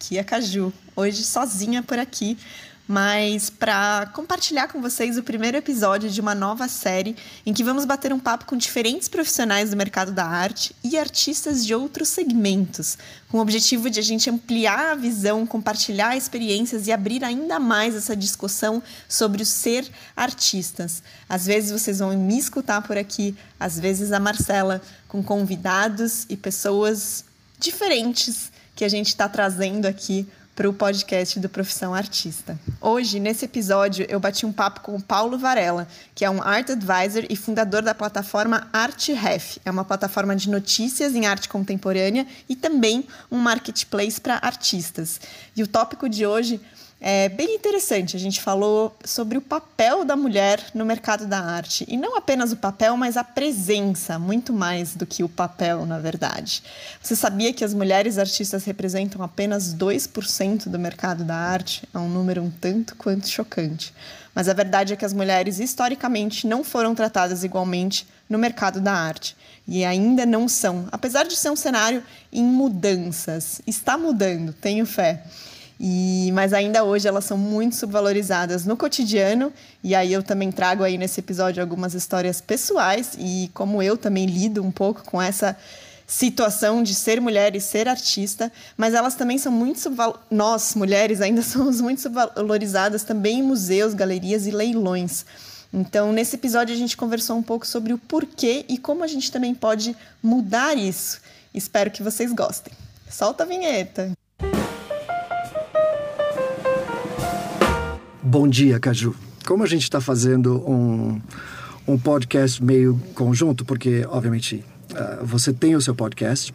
Aqui é a Caju, hoje sozinha por aqui, mas para compartilhar com vocês o primeiro episódio de uma nova série em que vamos bater um papo com diferentes profissionais do mercado da arte e artistas de outros segmentos, com o objetivo de a gente ampliar a visão, compartilhar experiências e abrir ainda mais essa discussão sobre o ser artistas. Às vezes vocês vão me escutar por aqui, às vezes a Marcela, com convidados e pessoas diferentes que a gente está trazendo aqui para o podcast do Profissão Artista. Hoje, nesse episódio, eu bati um papo com o Paulo Varela, que é um Art Advisor e fundador da plataforma ArtRef. É uma plataforma de notícias em arte contemporânea e também um marketplace para artistas. E o tópico de hoje é bem interessante. A gente falou sobre o papel da mulher no mercado da arte. E não apenas o papel, mas a presença, muito mais do que o papel, na verdade. Você sabia que as mulheres artistas representam apenas 2% do mercado da arte? É um número um tanto quanto chocante. Mas a verdade é que as mulheres, historicamente, não foram tratadas igualmente no mercado da arte. E ainda não são, apesar de ser um cenário em mudanças. Está mudando, tenho fé. E, mas ainda hoje elas são muito subvalorizadas no cotidiano. E aí eu também trago aí nesse episódio algumas histórias pessoais e como eu também lido um pouco com essa situação de ser mulher e ser artista, mas elas também são muito subval... nós mulheres ainda somos muito subvalorizadas também em museus, galerias e leilões. Então, nesse episódio a gente conversou um pouco sobre o porquê e como a gente também pode mudar isso. Espero que vocês gostem. Solta a vinheta. Bom dia, Caju. Como a gente está fazendo um, um podcast meio conjunto, porque, obviamente, uh, você tem o seu podcast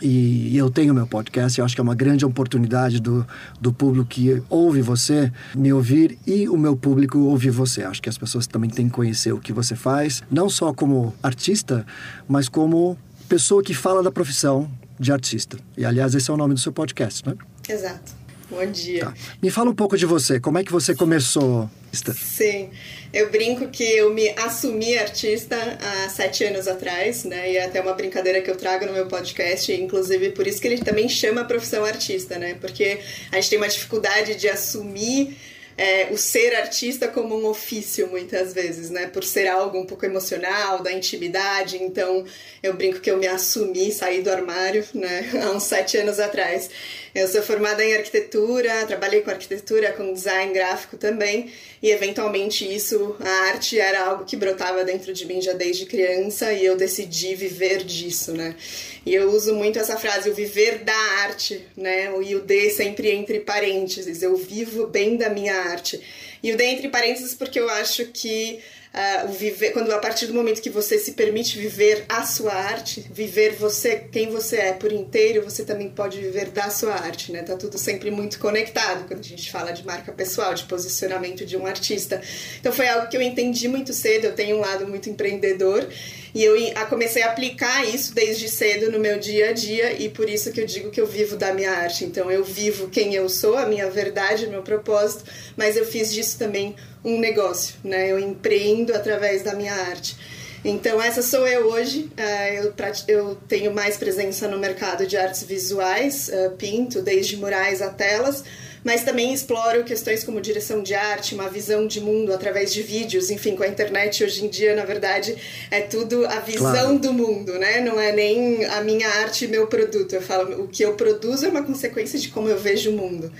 e eu tenho meu podcast. Eu acho que é uma grande oportunidade do, do público que ouve você me ouvir e o meu público ouvir você. Acho que as pessoas também têm que conhecer o que você faz, não só como artista, mas como pessoa que fala da profissão de artista. E, aliás, esse é o nome do seu podcast, né? Exato. Bom dia. Tá. Me fala um pouco de você. Como é que você começou? Sim, eu brinco que eu me assumi artista há sete anos atrás, né? E é até uma brincadeira que eu trago no meu podcast, inclusive por isso que ele também chama a profissão artista, né? Porque a gente tem uma dificuldade de assumir é, o ser artista como um ofício, muitas vezes, né? Por ser algo um pouco emocional, da intimidade. Então, eu brinco que eu me assumi, saí do armário, né? Há uns sete anos atrás. Eu sou formada em arquitetura, trabalhei com arquitetura, com design gráfico também, e eventualmente isso, a arte era algo que brotava dentro de mim já desde criança e eu decidi viver disso, né? E eu uso muito essa frase, o viver da arte, né? E o D sempre entre parênteses, eu vivo bem da minha arte. E o D entre parênteses porque eu acho que uh, viver, quando a partir do momento que você se permite viver a sua arte, viver você, quem você é por inteiro, você também pode viver da sua arte, né? Tá tudo sempre muito conectado quando a gente fala de marca pessoal, de posicionamento de um artista. Então foi algo que eu entendi muito cedo, eu tenho um lado muito empreendedor e eu comecei a aplicar isso desde cedo no meu dia a dia e por isso que eu digo que eu vivo da minha arte. Então eu vivo quem eu sou, a minha verdade, o meu propósito, mas eu fiz disso também um negócio, né? Eu empreendo através da minha arte. Então, essa sou eu hoje. Uh, eu, tenho mais presença no mercado de artes visuais, uh, pinto desde murais a telas, mas também exploro questões como direção de arte, uma visão de mundo através de vídeos, enfim, com a internet hoje em dia, na verdade, é tudo a visão claro. do mundo, né? Não é nem a minha arte e meu produto. Eu falo, o que eu produzo é uma consequência de como eu vejo o mundo,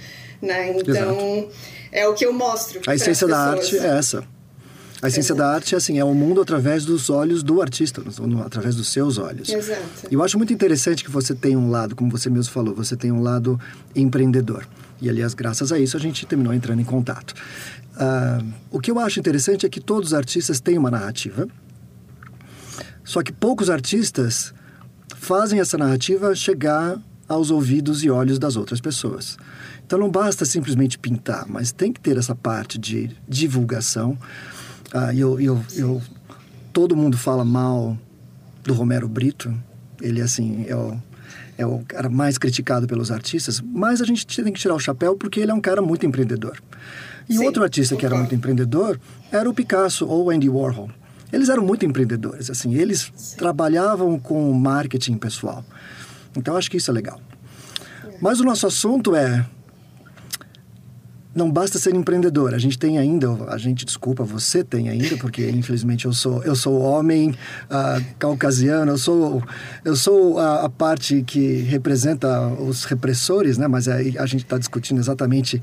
né? Então, Exato. é o que eu mostro. A essência da arte é essa. A essência Exato. da arte é assim, é o mundo através dos olhos do artista, através dos seus olhos. Exato. E eu acho muito interessante que você tem um lado, como você mesmo falou, você tem um lado empreendedor. E, aliás, graças a isso, a gente terminou entrando em contato. Uh, o que eu acho interessante é que todos os artistas têm uma narrativa, só que poucos artistas fazem essa narrativa chegar aos ouvidos e olhos das outras pessoas. Então não basta simplesmente pintar, mas tem que ter essa parte de divulgação. Uh, eu, eu, eu, todo mundo fala mal do Romero Brito. Ele, assim, é o é o cara mais criticado pelos artistas, mas a gente tem que tirar o chapéu porque ele é um cara muito empreendedor. E Sim, outro artista que era muito empreendedor era o Picasso ou o Andy Warhol. Eles eram muito empreendedores, assim, eles Sim. trabalhavam com marketing pessoal. Então acho que isso é legal. Mas o nosso assunto é não basta ser empreendedor. A gente tem ainda, a gente desculpa, você tem ainda, porque infelizmente eu sou eu sou homem uh, caucasiano, eu sou eu sou a, a, parte que representa os repressores, né? Mas aí a gente está discutindo exatamente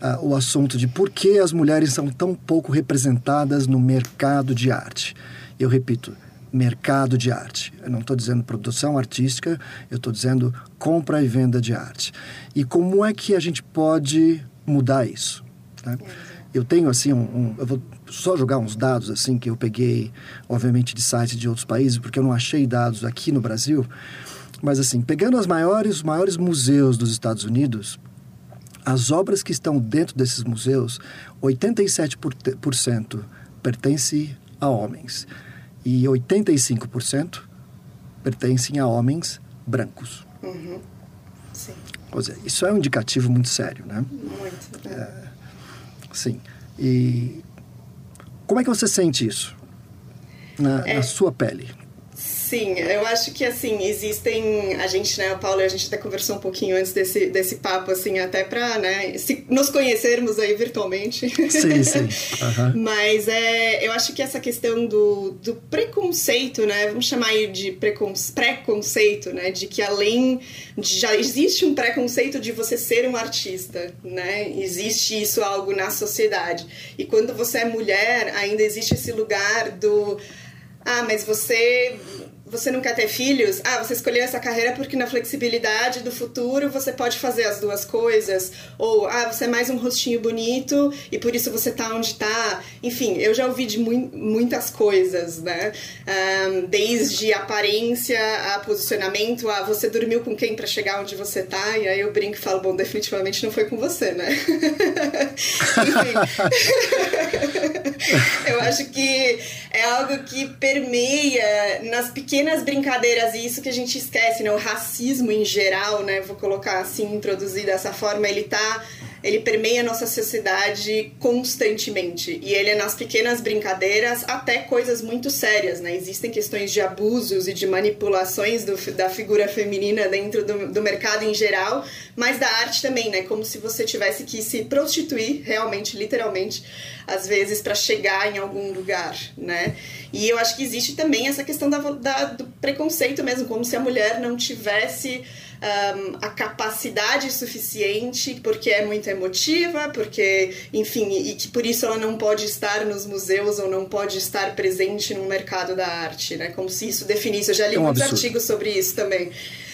uh, o assunto de por que as mulheres são tão pouco representadas no mercado de arte. Eu repito, mercado de arte. Eu não estou dizendo produção artística, eu estou dizendo compra e venda de arte. E como é que a gente pode mudar isso. Né? Eu tenho assim um, um, eu vou só jogar uns dados assim que eu peguei, obviamente de sites de outros países, porque eu não achei dados aqui no Brasil. Mas assim, pegando as maiores, os maiores museus dos Estados Unidos, as obras que estão dentro desses museus, 87% pertencem a homens e 85% pertencem a homens brancos. Uhum. Seja, isso é um indicativo muito sério, né? Muito. É, sim. E como é que você sente isso na, é. na sua pele? Sim, eu acho que assim, existem. A gente, né, o Paulo e a gente até conversou um pouquinho antes desse, desse papo, assim, até pra né, se, nos conhecermos aí virtualmente. Sim, sim. Uhum. Mas é, eu acho que essa questão do, do preconceito, né? Vamos chamar aí de preconce, preconceito, né? De que além. De, já existe um preconceito de você ser um artista, né? Existe isso algo na sociedade. E quando você é mulher, ainda existe esse lugar do. Ah, mas você você não quer ter filhos? Ah, você escolheu essa carreira porque na flexibilidade do futuro você pode fazer as duas coisas. Ou, ah, você é mais um rostinho bonito e por isso você tá onde tá. Enfim, eu já ouvi de mu muitas coisas, né? Um, desde aparência a posicionamento, a você dormiu com quem para chegar onde você tá. E aí eu brinco e falo, bom, definitivamente não foi com você, né? Enfim. eu acho que é algo que permeia nas pequenas brincadeiras e isso que a gente esquece, né? O racismo em geral, né? Vou colocar assim, introduzir dessa forma, ele tá ele permeia a nossa sociedade constantemente. E ele é nas pequenas brincadeiras até coisas muito sérias, né? Existem questões de abusos e de manipulações do, da figura feminina dentro do, do mercado em geral, mas da arte também, né? Como se você tivesse que se prostituir, realmente, literalmente, às vezes, para chegar em algum lugar, né? E eu acho que existe também essa questão da, da, do preconceito mesmo, como se a mulher não tivesse um, a capacidade suficiente, porque é muito emotiva, porque, enfim, e que por isso ela não pode estar nos museus ou não pode estar presente no mercado da arte, né? Como se isso definisse. Eu já li é um muitos absurdo. artigos sobre isso também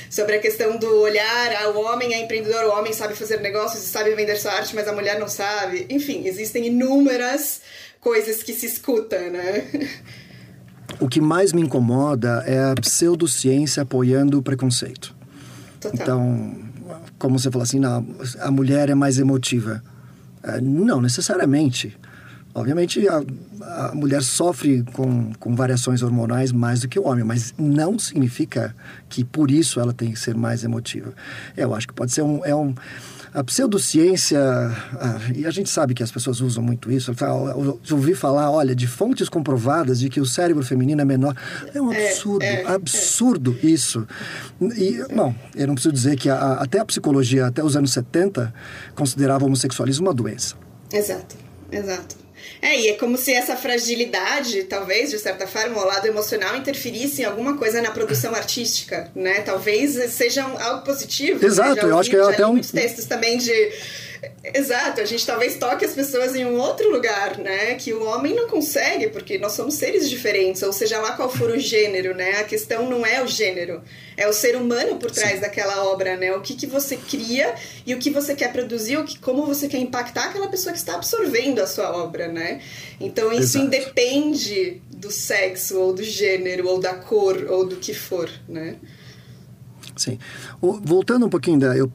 sobre a questão do olhar, ah, o homem é empreendedor, o homem sabe fazer negócios e sabe vender sua arte, mas a mulher não sabe. Enfim, existem inúmeras coisas que se escuta, né? O que mais me incomoda é a pseudociência apoiando o preconceito. Total. Então, como você falou assim, não, a mulher é mais emotiva. É, não necessariamente. Obviamente, a, a mulher sofre com, com variações hormonais mais do que o homem, mas não significa que por isso ela tem que ser mais emotiva. Eu acho que pode ser um. É um a pseudociência, e a gente sabe que as pessoas usam muito isso, eu ouvi falar, olha, de fontes comprovadas de que o cérebro feminino é menor. É um é, absurdo, é, é, absurdo é. isso. E, bom, eu não preciso dizer que a, até a psicologia, até os anos 70, considerava o homossexualismo uma doença. Exato, exato. É, e é como se essa fragilidade, talvez, de certa forma, o lado emocional interferisse em alguma coisa na produção artística, né? Talvez seja algo positivo. Exato, né? eu acho que é até um... muitos textos também de Exato, a gente talvez toque as pessoas em um outro lugar, né? Que o homem não consegue, porque nós somos seres diferentes, ou seja lá qual for o gênero, né? A questão não é o gênero, é o ser humano por trás Sim. daquela obra, né? O que, que você cria e o que você quer produzir, o que, como você quer impactar aquela pessoa que está absorvendo a sua obra, né? Então isso Exato. independe do sexo, ou do gênero, ou da cor, ou do que for, né? Sim. Voltando um pouquinho da. Eu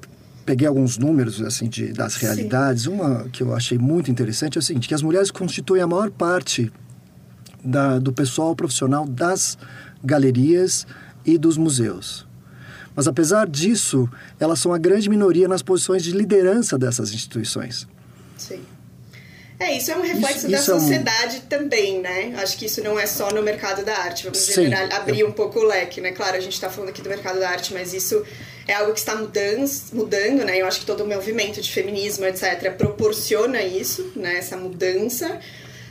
peguei alguns números assim de, das realidades. Sim. Uma que eu achei muito interessante é o seguinte, que as mulheres constituem a maior parte da, do pessoal profissional das galerias e dos museus. Mas apesar disso, elas são a grande minoria nas posições de liderança dessas instituições. Sim. É, isso é um reflexo isso, da isso sociedade é um... também, né? Acho que isso não é só no mercado da arte. Vamos Sim, general, abrir eu... um pouco o leque, né? Claro, a gente está falando aqui do mercado da arte, mas isso é algo que está mudando, mudando, né? Eu acho que todo o movimento de feminismo, etc., proporciona isso, né? Essa mudança.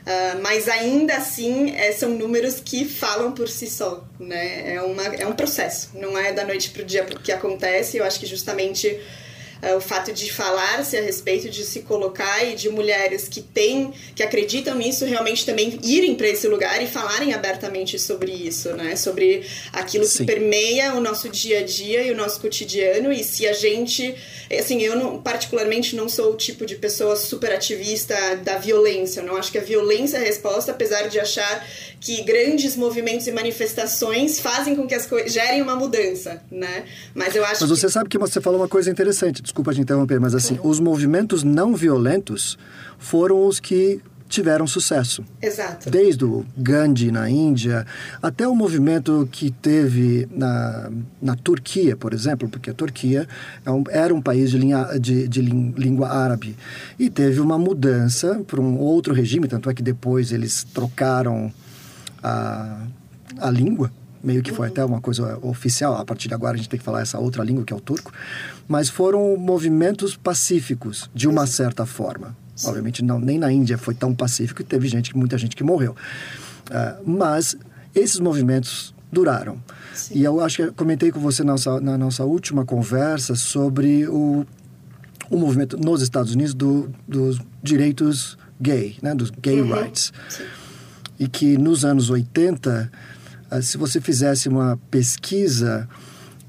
Uh, mas ainda assim é, são números que falam por si só, né? É, uma, é um processo, não é da noite para o dia que acontece. Eu acho que justamente o fato de falar-se a respeito, de se colocar e de mulheres que têm, que acreditam nisso, realmente também irem para esse lugar e falarem abertamente sobre isso, né? Sobre aquilo Sim. que permeia o nosso dia a dia e o nosso cotidiano e se a gente, assim, eu não, particularmente não sou o tipo de pessoa super ativista da violência, eu não acho que a violência é a resposta, apesar de achar que grandes movimentos e manifestações fazem com que as coisas gerem uma mudança, né? Mas eu acho Mas você que... sabe que você falou uma coisa interessante, desculpa te interromper, mas assim, os movimentos não violentos foram os que tiveram sucesso. Exato. Desde o Gandhi na Índia até o movimento que teve na, na Turquia, por exemplo, porque a Turquia é um, era um país de, linha, de, de língua árabe e teve uma mudança para um outro regime, tanto é que depois eles trocaram a, a língua, meio que foi até uma coisa oficial, a partir de agora a gente tem que falar essa outra língua que é o turco, mas foram movimentos pacíficos, de uma certa forma. Sim. Obviamente não, nem na Índia foi tão pacífico e teve gente, muita gente que morreu. Uh, mas esses movimentos duraram. Sim. E eu acho que comentei com você na nossa, na nossa última conversa sobre o, o movimento nos Estados Unidos do, dos direitos gay, né, dos gay uhum. rights. Sim e que nos anos 80, ah, se você fizesse uma pesquisa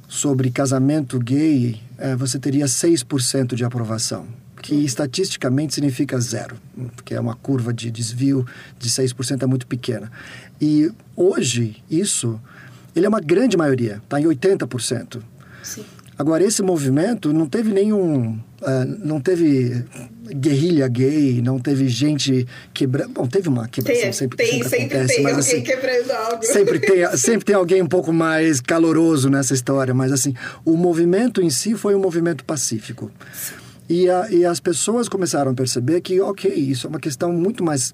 sobre casamento gay, eh, você teria 6% de aprovação, que estatisticamente significa zero, porque é uma curva de desvio de 6% é muito pequena. E hoje, isso, ele é uma grande maioria, está em 80%. Sim. Agora, esse movimento não teve nenhum. Uh, não teve guerrilha gay, não teve gente quebrando. Bom, teve uma quebração, tem, sempre, tem, sempre, sempre acontece, tem mas, alguém assim, quebrando algo. Sempre tem, sempre tem alguém um pouco mais caloroso nessa história, mas assim, o movimento em si foi um movimento pacífico. E, a, e as pessoas começaram a perceber que, ok, isso é uma questão muito mais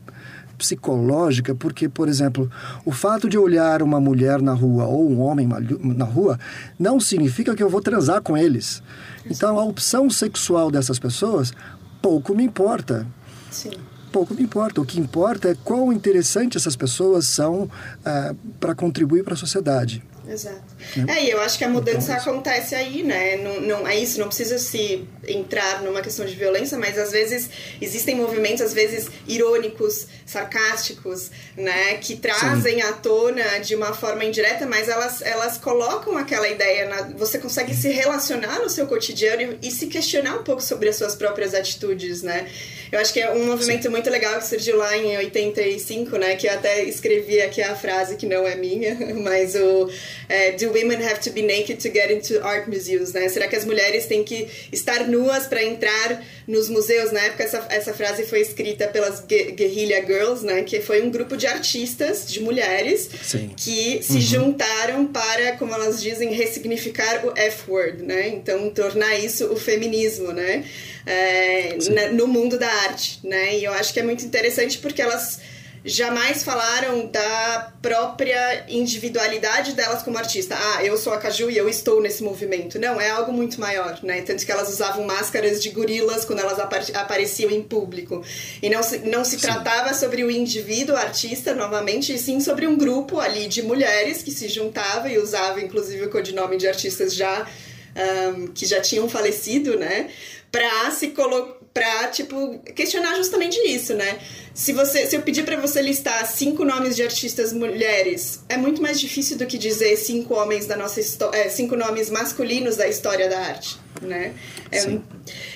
psicológica, porque, por exemplo, o fato de olhar uma mulher na rua ou um homem na rua não significa que eu vou transar com eles. Então, a opção sexual dessas pessoas pouco me importa. Sim. Pouco me importa. O que importa é quão interessante essas pessoas são ah, para contribuir para a sociedade. Exato. É. é, e eu acho que a mudança então, acontece aí, né? Não, não, é isso, não precisa se entrar numa questão de violência, mas às vezes existem movimentos, às vezes irônicos, sarcásticos, né? Que trazem Sim. à tona de uma forma indireta, mas elas, elas colocam aquela ideia, na, você consegue se relacionar no seu cotidiano e, e se questionar um pouco sobre as suas próprias atitudes, né? Eu acho que é um movimento Sim. muito legal que surgiu lá em 85, né? Que eu até escrevi aqui a frase que não é minha, mas o é, Do women have to be naked to get into art museums, né? Será que as mulheres têm que estar nuas para entrar nos museus? Na época essa, essa frase foi escrita pelas Guerrilla Girls, né? Que foi um grupo de artistas, de mulheres, Sim. que se uhum. juntaram para, como elas dizem, ressignificar o F-word, né? Então tornar isso o feminismo, né? É, na, no mundo da arte, né? E eu acho que é muito interessante porque elas jamais falaram da própria individualidade delas como artista. Ah, eu sou a Caju e eu estou nesse movimento. Não, é algo muito maior, né? Tanto que elas usavam máscaras de gorilas quando elas apareciam em público. E não se, não se tratava sobre o indivíduo artista, novamente, e sim sobre um grupo ali de mulheres que se juntava e usava, inclusive, o codinome de artistas já um, que já tinham falecido, né? Pra se colocar pra, tipo, questionar justamente isso, né? Se, você, se eu pedir para você listar cinco nomes de artistas mulheres, é muito mais difícil do que dizer cinco homens da nossa é, cinco nomes masculinos da história da arte, né? É,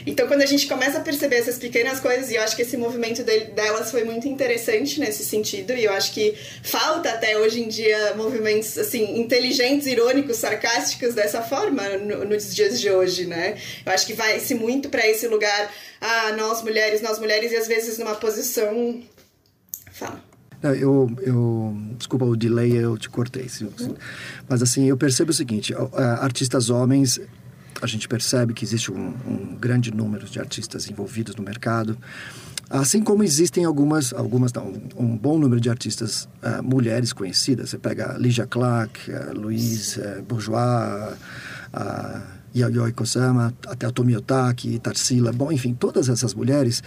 então, quando a gente começa a perceber essas pequenas coisas, e eu acho que esse movimento de, delas foi muito interessante nesse sentido, e eu acho que falta até hoje em dia movimentos, assim, inteligentes, irônicos, sarcásticos dessa forma no, nos dias de hoje, né? Eu acho que vai-se muito para esse lugar ah, nós mulheres, nós mulheres, e às vezes numa posição. Fala. Eu, eu, desculpa o delay, eu te cortei. Uhum. Mas assim, eu percebo o seguinte: artistas homens, a gente percebe que existe um, um grande número de artistas envolvidos no mercado. Assim como existem algumas, algumas não, um bom número de artistas uh, mulheres conhecidas. Você pega Ligia Clark, uh, Louise uh, Bourgeois, uh, Yayoi Kusama, até a Tomi Otaki, Tarsila. Bom, enfim, todas essas mulheres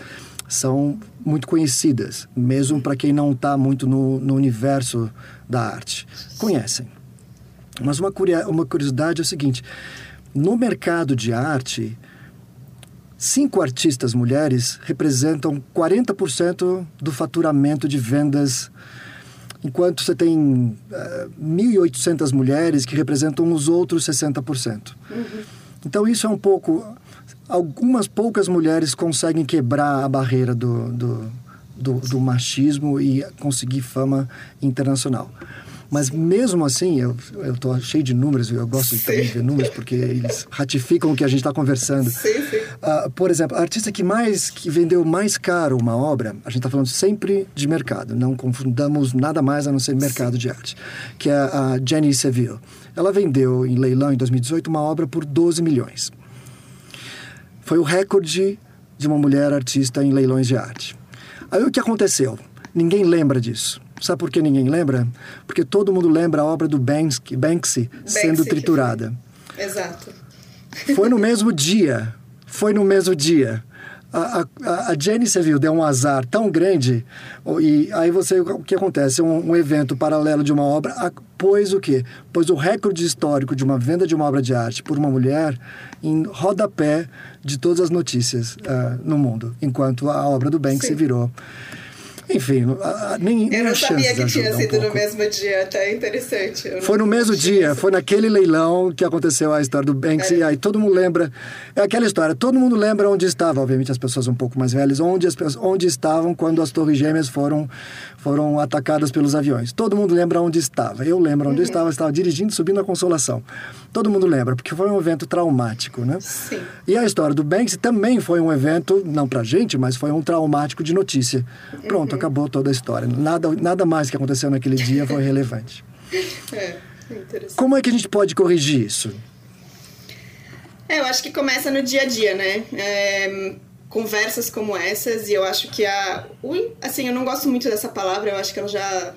são muito conhecidas, mesmo para quem não está muito no, no, universo da arte. Conhecem. Mas uma, uma curiosidade é o seguinte: no mercado de arte, Cinco artistas mulheres representam 40% do faturamento de vendas, enquanto você tem uh, eh, 1.800 mulheres que representam os outros 60%. Uhum. Então, isso é um pouco. Algumas poucas mulheres conseguem quebrar a barreira do, do, do, do machismo e conseguir fama internacional. Mas mesmo assim, eu estou cheio de números, eu gosto sim. de ver números porque eles ratificam o que a gente está conversando. Sim, sim. Uh, por exemplo, a artista que mais que vendeu mais caro uma obra, a gente está falando sempre de mercado, não confundamos nada mais a não ser mercado sim. de arte, que é a Jenny Seville. Ela vendeu em leilão em 2018 uma obra por 12 milhões. Foi o recorde de uma mulher artista em leilões de arte. Aí o que aconteceu? Ninguém lembra disso. Sabe por que ninguém lembra? Porque todo mundo lembra a obra do Banksy, Banksy sendo triturada. Exato. Foi no mesmo dia. Foi no mesmo dia. A, a, a Jenny Seville deu um azar tão grande e aí você o que acontece um, um evento paralelo de uma obra pois o quê? Pois o recorde histórico de uma venda de uma obra de arte por uma mulher em rodapé de todas as notícias uh, no mundo, enquanto a obra do Banksy Sim. virou enfim, nem, Eu não sabia que tinha sido um no mesmo dia, até interessante. Foi no mesmo dia, foi naquele leilão que aconteceu a história do Banksy, é. e aí todo mundo lembra, é aquela história, todo mundo lembra onde estava, obviamente as pessoas um pouco mais velhas, onde, as, onde estavam quando as torres gêmeas foram, foram atacadas pelos aviões. Todo mundo lembra onde estava, eu lembro onde uhum. eu estava, estava dirigindo, subindo a Consolação. Todo mundo lembra, porque foi um evento traumático, né? Sim. E a história do Banksy também foi um evento, não pra gente, mas foi um traumático de notícia. Pronto, uhum. Acabou toda a história. Nada, nada mais que aconteceu naquele dia foi relevante. É, interessante. Como é que a gente pode corrigir isso? É, eu acho que começa no dia a dia, né? É, conversas como essas, e eu acho que a. Assim, eu não gosto muito dessa palavra, eu acho que ela já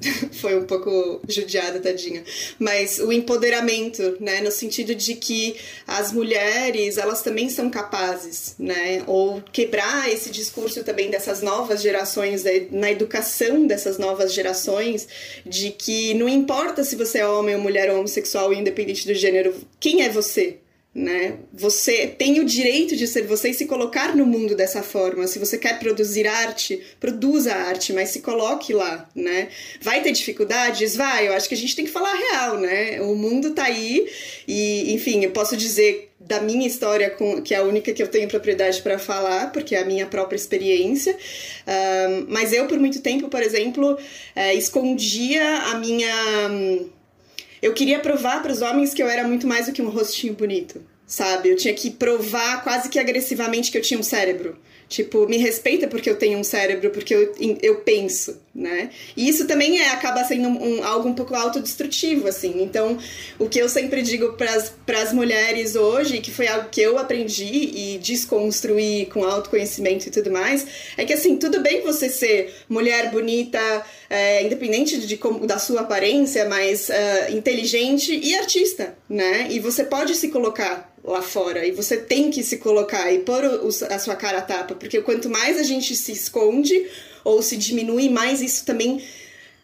foi um pouco judiada, tadinha. Mas o empoderamento, né? No sentido de que as mulheres, elas também são capazes, né? Ou quebrar esse discurso também dessas novas gerações, na educação dessas novas gerações, de que não importa se você é homem ou mulher ou homossexual, independente do gênero, quem é você? Né? Você tem o direito de ser você e se colocar no mundo dessa forma. Se você quer produzir arte, produza arte, mas se coloque lá, né? Vai ter dificuldades? Vai, eu acho que a gente tem que falar a real, né? O mundo tá aí e, enfim, eu posso dizer da minha história, com, que é a única que eu tenho propriedade para falar, porque é a minha própria experiência. Um, mas eu, por muito tempo, por exemplo, é, escondia a minha eu queria provar para os homens que eu era muito mais do que um rostinho bonito, sabe? Eu tinha que provar quase que agressivamente que eu tinha um cérebro. Tipo, me respeita porque eu tenho um cérebro, porque eu, eu penso, né? E isso também é, acaba sendo um, algo um pouco autodestrutivo, assim. Então, o que eu sempre digo para as mulheres hoje, que foi algo que eu aprendi e desconstruí com autoconhecimento e tudo mais, é que, assim, tudo bem você ser mulher bonita, é, independente de como, da sua aparência, mas uh, inteligente e artista, né? E você pode se colocar lá fora. E você tem que se colocar e pôr o, a sua cara a tapa, porque quanto mais a gente se esconde ou se diminui, mais isso também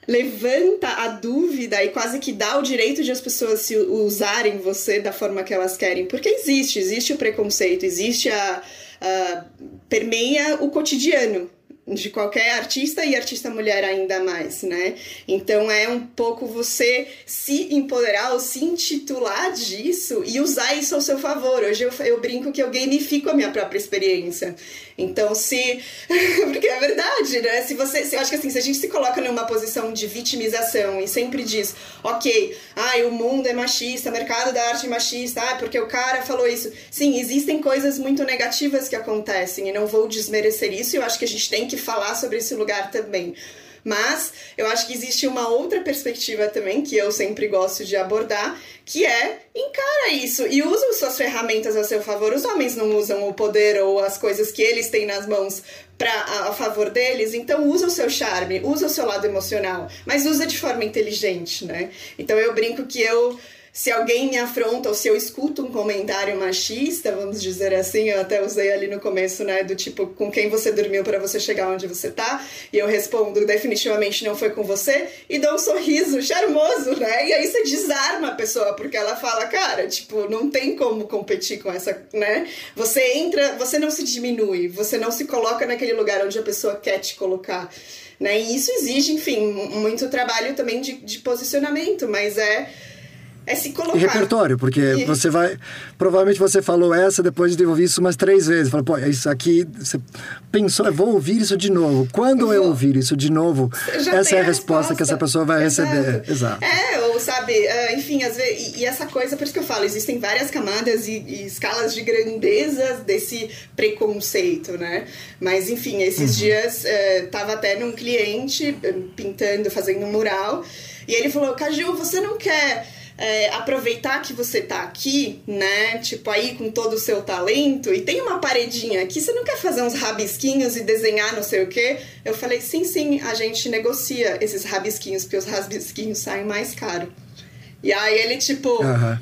levanta a dúvida e quase que dá o direito de as pessoas se usarem você da forma que elas querem, porque existe, existe o preconceito, existe a, a permeia o cotidiano, de qualquer artista e artista mulher ainda mais, né? Então é um pouco você se empoderar ou se intitular disso e usar isso ao seu favor. Hoje eu, eu brinco que eu gamifico a minha própria experiência. Então, se. Porque é verdade, né? Se você. Se, eu acho que assim, se a gente se coloca numa posição de vitimização e sempre diz, ok, ai, o mundo é machista, o mercado da arte é machista, ah, porque o cara falou isso. Sim, existem coisas muito negativas que acontecem e não vou desmerecer isso, e eu acho que a gente tem que falar sobre esse lugar também. Mas eu acho que existe uma outra perspectiva também que eu sempre gosto de abordar, que é encara isso e usa suas ferramentas a seu favor. Os homens não usam o poder ou as coisas que eles têm nas mãos para a, a, favor deles, então usa o seu charme, usa o seu lado emocional, mas usa de forma inteligente, né? Então eu brinco que eu se alguém me afronta ou se eu escuto um comentário machista, vamos dizer assim, eu até usei ali no começo, né, do tipo, com quem você dormiu para você chegar onde você tá, e eu respondo, definitivamente não foi com você, e dou um sorriso charmoso, né, e aí você desarma a pessoa, porque ela fala, cara, tipo, não tem como competir com essa, né, você entra, você não se diminui, você não se coloca naquele lugar onde a pessoa quer te colocar, né, e isso exige, enfim, muito trabalho também de, de posicionamento, mas é é se colocar. E repertório, porque e... você vai. Provavelmente você falou essa depois de ouvir isso umas três vezes. Falou, pô, isso aqui. Você pensou, eu vou ouvir isso de novo. Quando eu, eu ouvir isso de novo, essa é a resposta, resposta, que essa pessoa vai Exato. receber. Exato. É, ou sabe, ah, enfim, às vezes. E, essa coisa, por isso que eu falo, existem várias camadas e, e escalas de grandeza desse preconceito, né? Mas, enfim, esses uhum. dias uh, tava até num cliente pintando, fazendo um mural. E ele falou, Caju, você não quer é, aproveitar que você tá aqui, né? Tipo, aí com todo o seu talento, e tem uma paredinha aqui, você não quer fazer uns rabisquinhos e desenhar não sei o quê? Eu falei, sim, sim, a gente negocia esses rabisquinhos, porque os rabisquinhos saem mais caro. E aí ele, tipo. Uhum.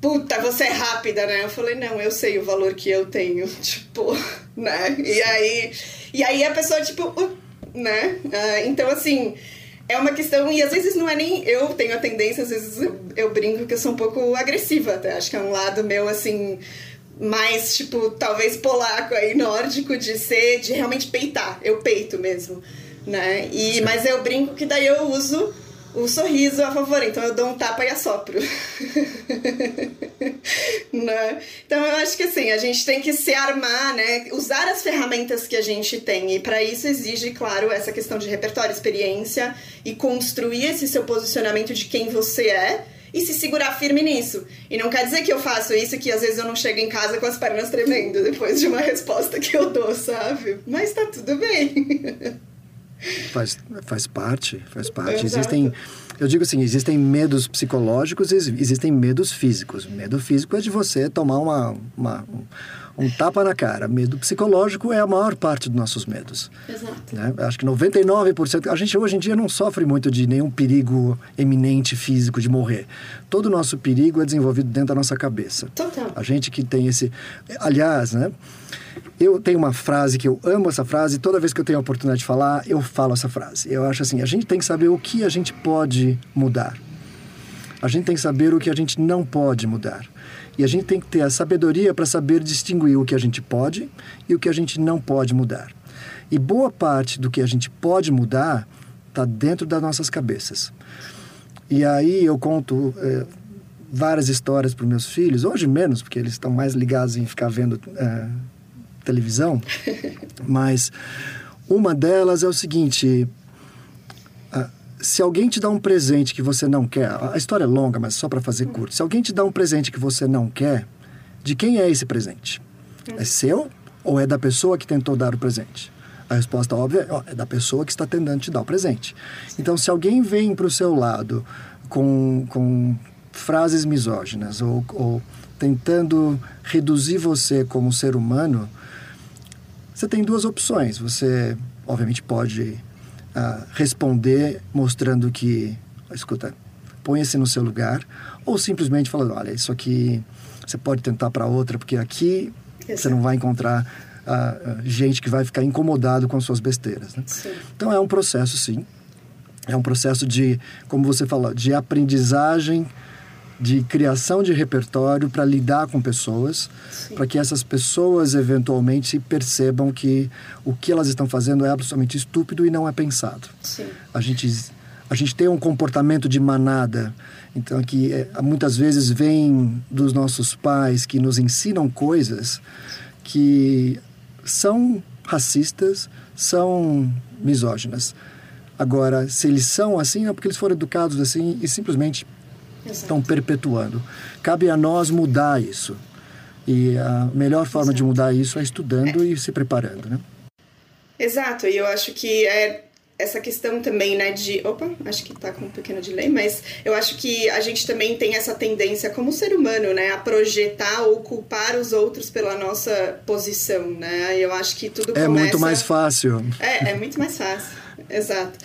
Puta, você é rápida, né? Eu falei, não, eu sei o valor que eu tenho. Tipo, né? E aí. E aí a pessoa, tipo, uh, né? Uh, então, assim é uma questão, e às vezes não é nem eu tenho a tendência, às vezes eu, eu brinco que eu sou um pouco agressiva até. Acho que é um lado meu assim mais, tipo, talvez polaco aí, nórdico, de ser, de realmente peitar. Eu peito mesmo, né? E, mas eu brinco que daí eu uso o sorriso a favor, então eu dou um tapa e assopro. né? Então eu acho que assim, a gente tem que se armar, né? Usar as ferramentas que a gente tem. E para isso exige, claro, essa questão de repertório, experiência e construir esse seu posicionamento de quem você é e se segurar firme nisso. E não quer dizer que eu faço isso que às vezes eu não chego em casa com as pernas tremendo depois de uma resposta que eu dou, sabe? Mas tá tudo bem. Faz, faz parte, faz parte. Existem, eu digo assim, existem medos psicológicos e existem medos físicos. Medo físico é de você tomar uma, uma um, tapa na cara. Medo psicológico é a maior parte dos nossos medos. Exato. Né? Acho que 99%... A gente hoje em dia não sofre muito de nenhum perigo eminente físico de morrer. Todo o nosso perigo é desenvolvido dentro da nossa cabeça. Total. A gente que tem esse... Aliás, né? Eu tenho uma frase que eu amo essa frase, toda vez que eu tenho a oportunidade de falar, eu falo essa frase. Eu acho assim, a gente tem que saber o que a gente pode mudar. A gente tem que saber o que a gente não pode mudar. E a gente tem que ter a sabedoria para saber distinguir o que a gente pode e o que a gente não pode mudar. E boa parte do que a gente pode mudar está dentro das nossas cabeças. E aí eu conto é, várias histórias para meus filhos, hoje menos, porque eles estão mais ligados em ficar vendo é, televisão, mas uma delas é o seguinte: se alguém te dá um presente que você não quer, a história é longa, mas só para fazer curto. Se alguém te dá um presente que você não quer, de quem é esse presente? É seu ou é da pessoa que tentou dar o presente? A resposta óbvia é da pessoa que está tentando te dar o presente. Então, se alguém vem para o seu lado com, com frases misóginas ou, ou tentando reduzir você como ser humano, você tem duas opções. Você, obviamente, pode uh, responder mostrando que, escuta, ponha-se no seu lugar, ou simplesmente falando, olha, isso aqui você pode tentar para outra, porque aqui Exato. você não vai encontrar uh, gente que vai ficar incomodado com as suas besteiras. Né? Então é um processo, sim. É um processo de, como você falou, de aprendizagem de criação de repertório para lidar com pessoas, para que essas pessoas eventualmente percebam que o que elas estão fazendo é absolutamente estúpido e não é pensado. Sim. A gente a gente tem um comportamento de manada, então que é, muitas vezes vem dos nossos pais que nos ensinam coisas que são racistas, são misóginas. Agora, se eles são assim, é porque eles foram educados assim e simplesmente estão perpetuando. Cabe a nós mudar isso. E a melhor forma Exato. de mudar isso é estudando é. e se preparando, né? Exato, e eu acho que é, essa questão também, né, de. Opa, acho que tá com um pequeno delay, mas eu acho que a gente também tem essa tendência, como ser humano, né, a projetar ou culpar os outros pela nossa posição, né? Eu acho que tudo é começa... muito mais fácil. É, é muito mais fácil, exato.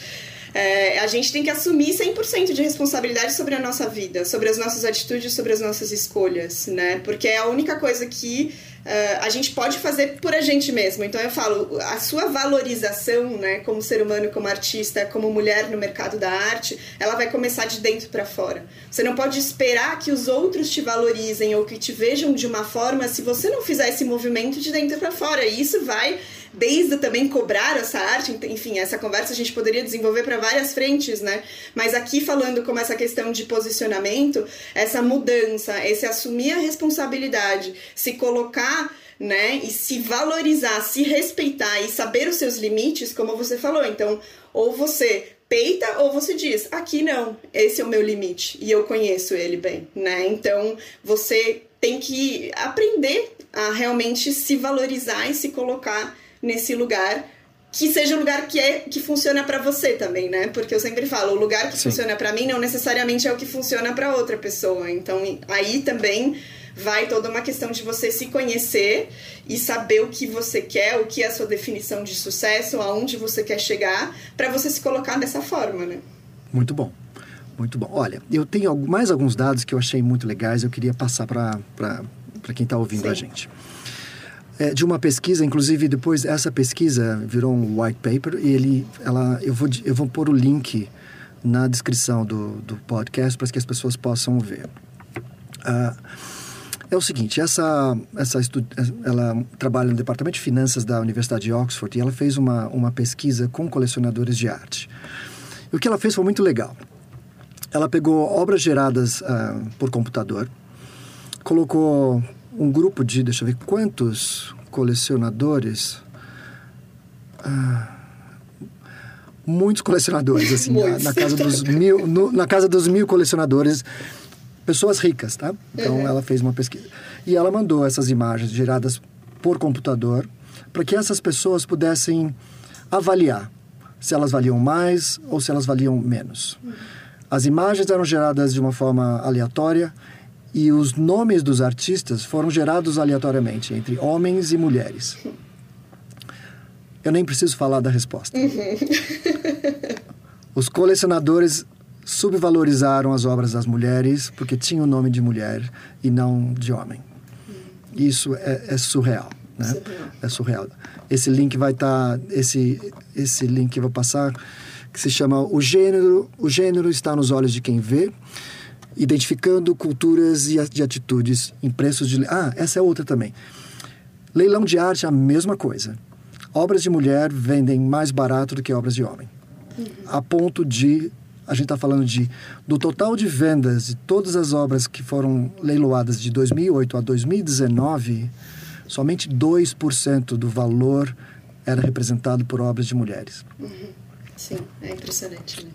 É, a gente tem que assumir 100% de responsabilidade sobre a nossa vida, sobre as nossas atitudes, sobre as nossas escolhas, né? Porque é a única coisa que uh, a gente pode fazer por a gente mesmo. Então eu falo, a sua valorização, né, como ser humano, como artista, como mulher no mercado da arte, ela vai começar de dentro para fora. Você não pode esperar que os outros te valorizem ou que te vejam de uma forma se você não fizer esse movimento de dentro para fora. E isso vai desde também cobrar essa arte, enfim, essa conversa a gente poderia desenvolver para várias frentes, né? Mas aqui falando como essa questão de posicionamento, essa mudança, esse assumir a responsabilidade, se colocar né? E se valorizar, se respeitar e saber os seus limites, como você falou. Então, ou você peita ou você diz, aqui não, esse é o meu limite e eu conheço ele bem, né? Então, você tem que aprender a realmente se valorizar e se colocar nesse lugar que seja o lugar que é que funciona para você também, né? Porque eu sempre falo, o lugar que Sim. funciona para mim não necessariamente é o que funciona para outra pessoa. Então, aí também vai toda uma questão de você se conhecer e saber o que você quer, o que é a sua definição de sucesso, aonde você quer chegar, para você se colocar dessa forma, né? Muito bom. Muito bom. Olha, eu tenho mais alguns dados que eu achei muito legais, eu queria passar para quem está ouvindo Sim. a gente é, de uma pesquisa, inclusive depois essa pesquisa virou um white paper e ele, ela, eu vou, eu vou pôr o link na descrição do, do podcast para que as pessoas possam ver. Uh, é o seguinte, essa, essa ela trabalha no departamento de finanças da Universidade de Oxford e ela fez uma, uma pesquisa com colecionadores de arte. E o que ela fez foi muito legal. Ela pegou obras geradas uh, por computador, colocou um grupo de, deixa eu ver, quantos colecionadores? Ah, muitos colecionadores, assim, na, na, casa dos mil, no, na casa dos mil colecionadores, pessoas ricas, tá? Então uhum. ela fez uma pesquisa e ela mandou essas imagens geradas por computador para que essas pessoas pudessem avaliar se elas valiam mais ou se elas valiam menos. Uhum. As imagens eram geradas de uma forma aleatória e os nomes dos artistas foram gerados aleatoriamente entre homens e mulheres. Eu nem preciso falar da resposta. Uhum. Os colecionadores subvalorizaram as obras das mulheres porque tinham o nome de mulher e não de homem. Isso é, é surreal, né? Surreal. É surreal. Esse link vai estar, tá, esse esse link eu vou passar, que se chama o gênero, o gênero está nos olhos de quem vê identificando culturas e de atitudes em preços de. Ah, essa é outra também. Leilão de arte é a mesma coisa. Obras de mulher vendem mais barato do que obras de homem. A ponto de. A gente está falando de. Do total de vendas de todas as obras que foram leiloadas de 2008 a 2019, somente 2% do valor era representado por obras de mulheres. Uhum. Sim, é impressionante. Né?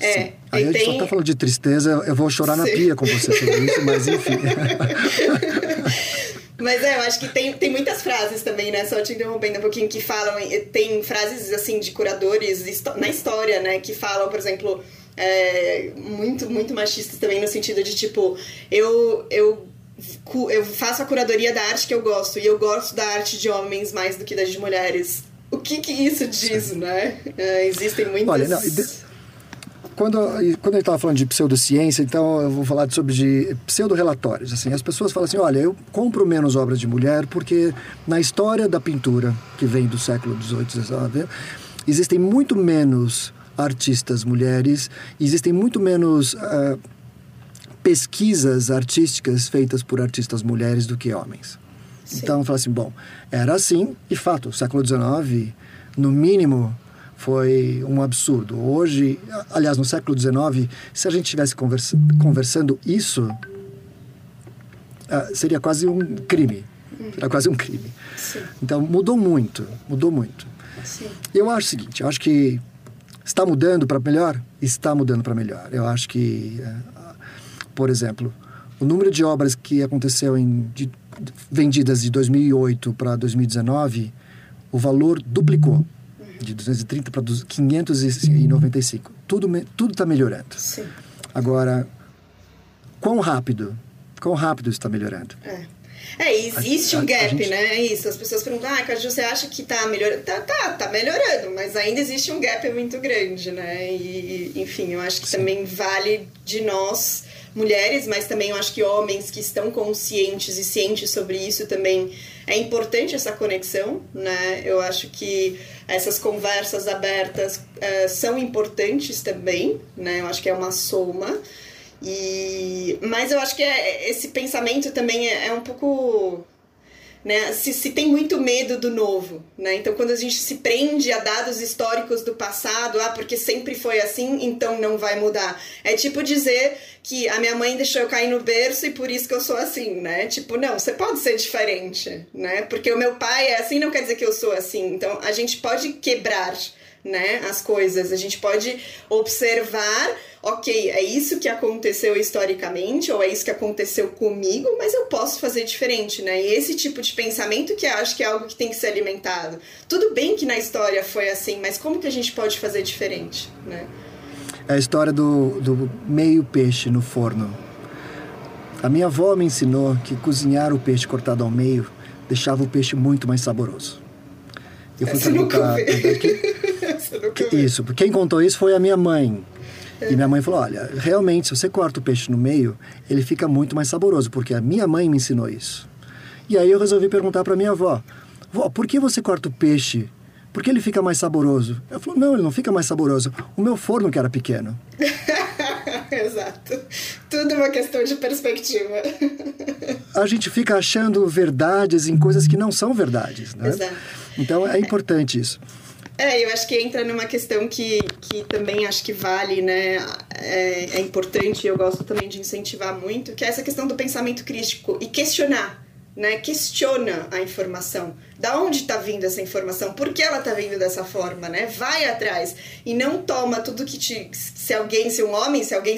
É, Aí a gente tem... só tá falando de tristeza, eu vou chorar Sim. na pia com você sobre isso, mas enfim. Mas é, eu acho que tem, tem muitas frases também, né? Só te interrompendo um pouquinho, que falam. Tem frases, assim, de curadores na história, né? Que falam, por exemplo, é, muito, muito machistas também, no sentido de tipo, eu, eu, eu faço a curadoria da arte que eu gosto, e eu gosto da arte de homens mais do que das de mulheres. O que que isso diz, né? É, existem muitas. Olha, não, quando, quando ele estava falando de pseudociência, então eu vou falar sobre de pseudo-relatórios. Assim, as pessoas falam assim, olha, eu compro menos obras de mulher porque na história da pintura, que vem do século XVIII, XIX, existem muito menos artistas mulheres, existem muito menos uh, pesquisas artísticas feitas por artistas mulheres do que homens. Sim. Então, fala assim, bom, era assim, e fato, século XIX, no mínimo, foi um absurdo. Hoje, aliás, no século XIX, se a gente estivesse conversa conversando isso, uh, seria quase um crime. Era quase um crime. Sim. Então, mudou muito, mudou muito. Sim. Eu acho o seguinte, eu acho que está mudando para melhor? Está mudando para melhor. Eu acho que, uh, por exemplo, o número de obras que aconteceu em de, vendidas de 2008 para 2019, o valor duplicou. De 230 para 595. Tudo tudo está melhorando. Sim. Agora, quão rápido? Quão rápido está melhorando? É. É, existe a, um gap, gente... né? É isso. As pessoas perguntam, ah, Caju, você acha que tá melhorando? Tá, tá, tá melhorando, mas ainda existe um gap muito grande, né? E, enfim, eu acho que Sim. também vale de nós, mulheres, mas também eu acho que homens que estão conscientes e cientes sobre isso também é importante essa conexão, né? Eu acho que essas conversas abertas uh, são importantes também, né? Eu acho que é uma soma. E, mas eu acho que é, esse pensamento também é, é um pouco né? Se, se tem muito medo do novo, né? Então, quando a gente se prende a dados históricos do passado, ah, porque sempre foi assim, então não vai mudar. É tipo dizer que a minha mãe deixou eu cair no berço e por isso que eu sou assim, né? Tipo, não, você pode ser diferente, né? Porque o meu pai é assim, não quer dizer que eu sou assim. Então, a gente pode quebrar né, as coisas. A gente pode observar, ok, é isso que aconteceu historicamente, ou é isso que aconteceu comigo, mas eu posso fazer diferente, né? E esse tipo de pensamento que eu acho que é algo que tem que ser alimentado. Tudo bem que na história foi assim, mas como que a gente pode fazer diferente, né? É a história do, do meio peixe no forno. A minha avó me ensinou que cozinhar o peixe cortado ao meio deixava o peixe muito mais saboroso. Eu fui perguntar. Isso, quem contou isso foi a minha mãe. E minha mãe falou: olha, realmente, se você corta o peixe no meio, ele fica muito mais saboroso, porque a minha mãe me ensinou isso. E aí eu resolvi perguntar para minha avó: vó, por que você corta o peixe? Por que ele fica mais saboroso? Ela falou: não, ele não fica mais saboroso. O meu forno que era pequeno. Exato. Tudo uma questão de perspectiva. a gente fica achando verdades em coisas que não são verdades, né? Exato. Então é importante isso. É, eu acho que entra numa questão que, que também acho que vale, né? É, é importante, eu gosto também de incentivar muito, que é essa questão do pensamento crítico e questionar, né? Questiona a informação da onde está vindo essa informação, por que ela está vindo dessa forma, né? Vai atrás e não toma tudo que te. Se alguém, se um homem, se alguém,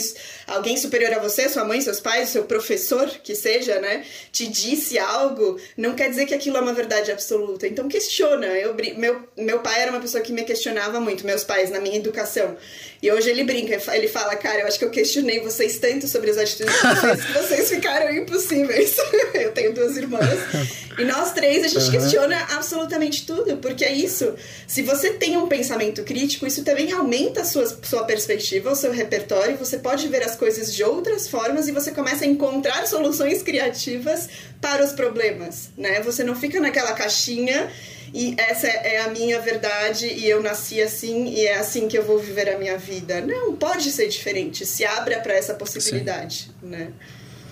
alguém superior a você, sua mãe, seus pais, seu professor, que seja, né, te disse algo, não quer dizer que aquilo é uma verdade absoluta. Então questiona. Eu, meu, meu pai era uma pessoa que me questionava muito, meus pais, na minha educação. E hoje ele brinca, ele fala, cara, eu acho que eu questionei vocês tanto sobre as atitudes de vocês que vocês ficaram impossíveis. eu tenho duas irmãs. E nós três, a gente uhum. questiona absolutamente tudo, porque é isso. Se você tem um pensamento crítico, isso também aumenta a sua, sua perspectiva, o seu repertório, você pode ver as coisas de outras formas e você começa a encontrar soluções criativas para os problemas, né? Você não fica naquela caixinha e essa é a minha verdade e eu nasci assim e é assim que eu vou viver a minha vida. Não, pode ser diferente. Se abra para essa possibilidade, Sim. né?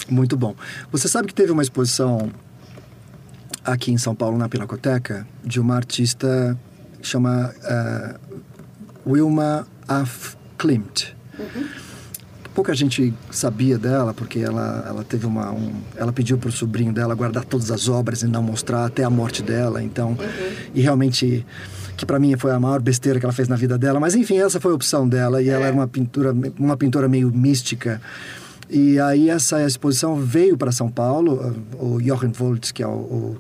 Muito bom. Você sabe que teve uma exposição aqui em São Paulo na Pinacoteca de uma artista chama uh, Wilma Af Klimt. Uhum pouca gente sabia dela porque ela ela teve uma um, ela pediu para o sobrinho dela guardar todas as obras e não mostrar até a morte dela então uhum. e realmente que para mim foi a maior besteira que ela fez na vida dela mas enfim essa foi a opção dela e é. ela era uma pintura uma pintora meio mística e aí essa exposição veio para São Paulo o Jochen Voltz que é o, o,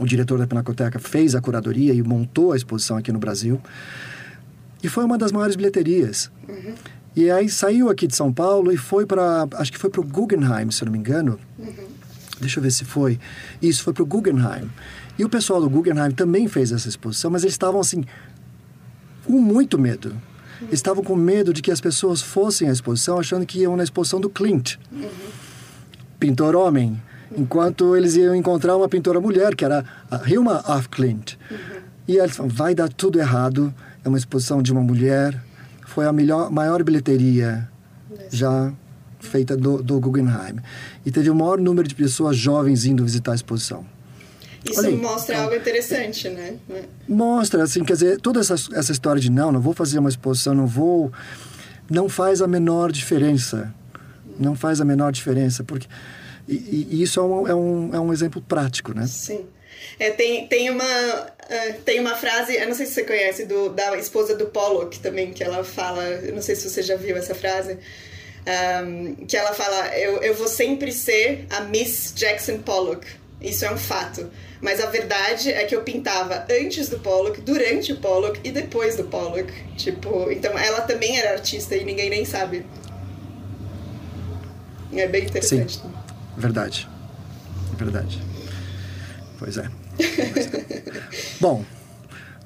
o diretor da Pinacoteca fez a curadoria e montou a exposição aqui no Brasil e foi uma das maiores bilheterias uhum. E aí saiu aqui de São Paulo e foi para, acho que foi para o Guggenheim, se eu não me engano. Uhum. Deixa eu ver se foi. Isso, foi para o Guggenheim. E o pessoal do Guggenheim também fez essa exposição, mas eles estavam assim, com muito medo. Estavam com medo de que as pessoas fossem à exposição achando que iam na exposição do Clint. Pintor homem. Enquanto eles iam encontrar uma pintora mulher, que era a Hilma af Clint. E eles falaram, vai dar tudo errado. É uma exposição de uma mulher, foi a melhor, maior bilheteria já feita do, do Guggenheim. E teve o maior número de pessoas jovens indo visitar a exposição. Isso mostra então, algo interessante, né? Mostra, assim, quer dizer, toda essa, essa história de não, não vou fazer uma exposição, não vou. Não faz a menor diferença. Não faz a menor diferença, porque. E, e isso é um, é, um, é um exemplo prático, né? Sim. É, tem, tem, uma, uh, tem uma frase, eu não sei se você conhece, do, da esposa do Pollock também, que ela fala, eu não sei se você já viu essa frase, um, que ela fala, eu, eu vou sempre ser a Miss Jackson Pollock, Isso é um fato. Mas a verdade é que eu pintava antes do Pollock, durante o Pollock e depois do Pollock. Tipo, então ela também era artista e ninguém nem sabe. É bem interessante. Sim, verdade. Verdade. Pois é. Pois é. Bom,